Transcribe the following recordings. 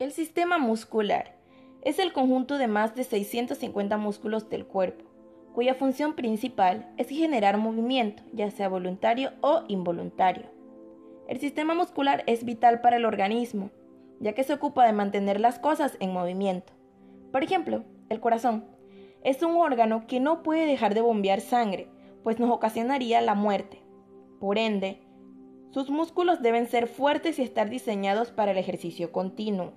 El sistema muscular es el conjunto de más de 650 músculos del cuerpo, cuya función principal es generar movimiento, ya sea voluntario o involuntario. El sistema muscular es vital para el organismo, ya que se ocupa de mantener las cosas en movimiento. Por ejemplo, el corazón es un órgano que no puede dejar de bombear sangre, pues nos ocasionaría la muerte. Por ende, sus músculos deben ser fuertes y estar diseñados para el ejercicio continuo.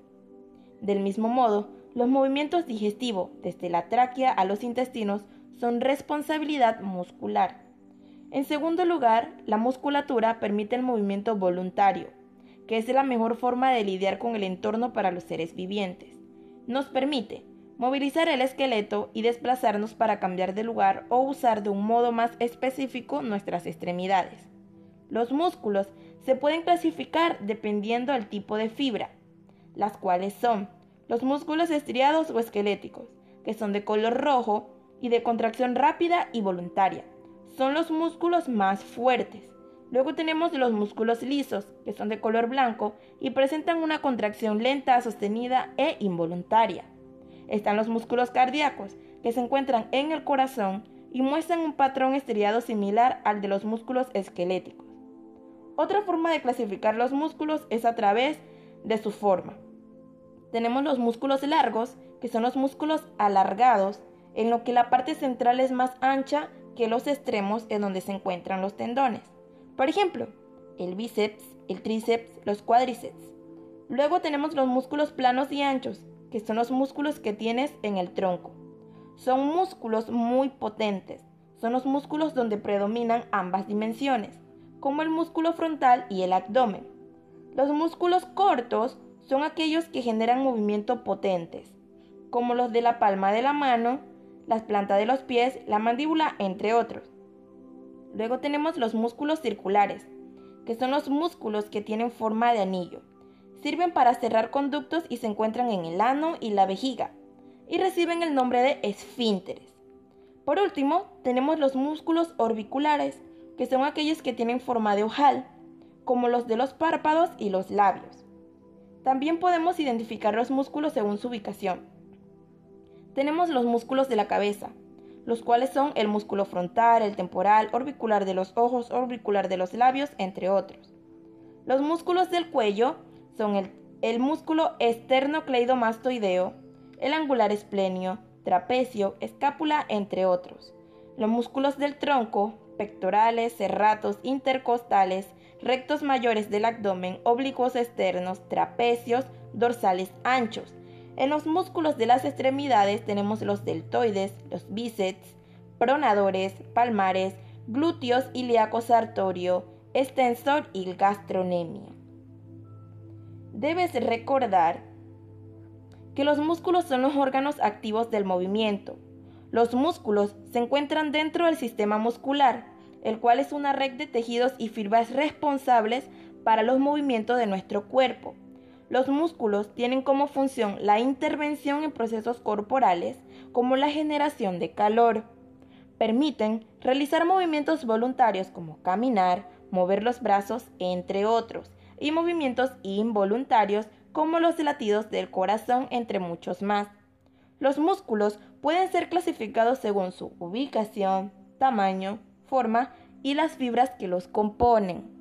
Del mismo modo, los movimientos digestivos, desde la tráquea a los intestinos, son responsabilidad muscular. En segundo lugar, la musculatura permite el movimiento voluntario, que es la mejor forma de lidiar con el entorno para los seres vivientes. Nos permite movilizar el esqueleto y desplazarnos para cambiar de lugar o usar de un modo más específico nuestras extremidades. Los músculos se pueden clasificar dependiendo del tipo de fibra, las cuales son los músculos estriados o esqueléticos, que son de color rojo y de contracción rápida y voluntaria. Son los músculos más fuertes. Luego tenemos los músculos lisos, que son de color blanco y presentan una contracción lenta, sostenida e involuntaria. Están los músculos cardíacos, que se encuentran en el corazón y muestran un patrón estriado similar al de los músculos esqueléticos. Otra forma de clasificar los músculos es a través de su forma. Tenemos los músculos largos, que son los músculos alargados, en lo que la parte central es más ancha que los extremos en donde se encuentran los tendones. Por ejemplo, el bíceps, el tríceps, los cuádriceps. Luego tenemos los músculos planos y anchos, que son los músculos que tienes en el tronco. Son músculos muy potentes. Son los músculos donde predominan ambas dimensiones, como el músculo frontal y el abdomen. Los músculos cortos son aquellos que generan movimiento potentes, como los de la palma de la mano, las plantas de los pies, la mandíbula, entre otros. Luego tenemos los músculos circulares, que son los músculos que tienen forma de anillo. Sirven para cerrar conductos y se encuentran en el ano y la vejiga, y reciben el nombre de esfínteres. Por último, tenemos los músculos orbiculares, que son aquellos que tienen forma de ojal, como los de los párpados y los labios. También podemos identificar los músculos según su ubicación. Tenemos los músculos de la cabeza, los cuales son el músculo frontal, el temporal, orbicular de los ojos, orbicular de los labios, entre otros. Los músculos del cuello son el, el músculo esternocleidomastoideo, el angular esplenio, trapecio, escápula, entre otros. Los músculos del tronco, pectorales, serratos, intercostales, rectos mayores del abdomen, oblicuos externos, trapecios, dorsales anchos. En los músculos de las extremidades tenemos los deltoides, los bíceps, pronadores, palmares, glúteos, ilíaco sartorio, extensor y gastronemia. Debes recordar que los músculos son los órganos activos del movimiento. Los músculos se encuentran dentro del sistema muscular, el cual es una red de tejidos y fibras responsables para los movimientos de nuestro cuerpo. Los músculos tienen como función la intervención en procesos corporales como la generación de calor. Permiten realizar movimientos voluntarios como caminar, mover los brazos, entre otros, y movimientos involuntarios como los latidos del corazón, entre muchos más. Los músculos pueden ser clasificados según su ubicación, tamaño, forma y las fibras que los componen.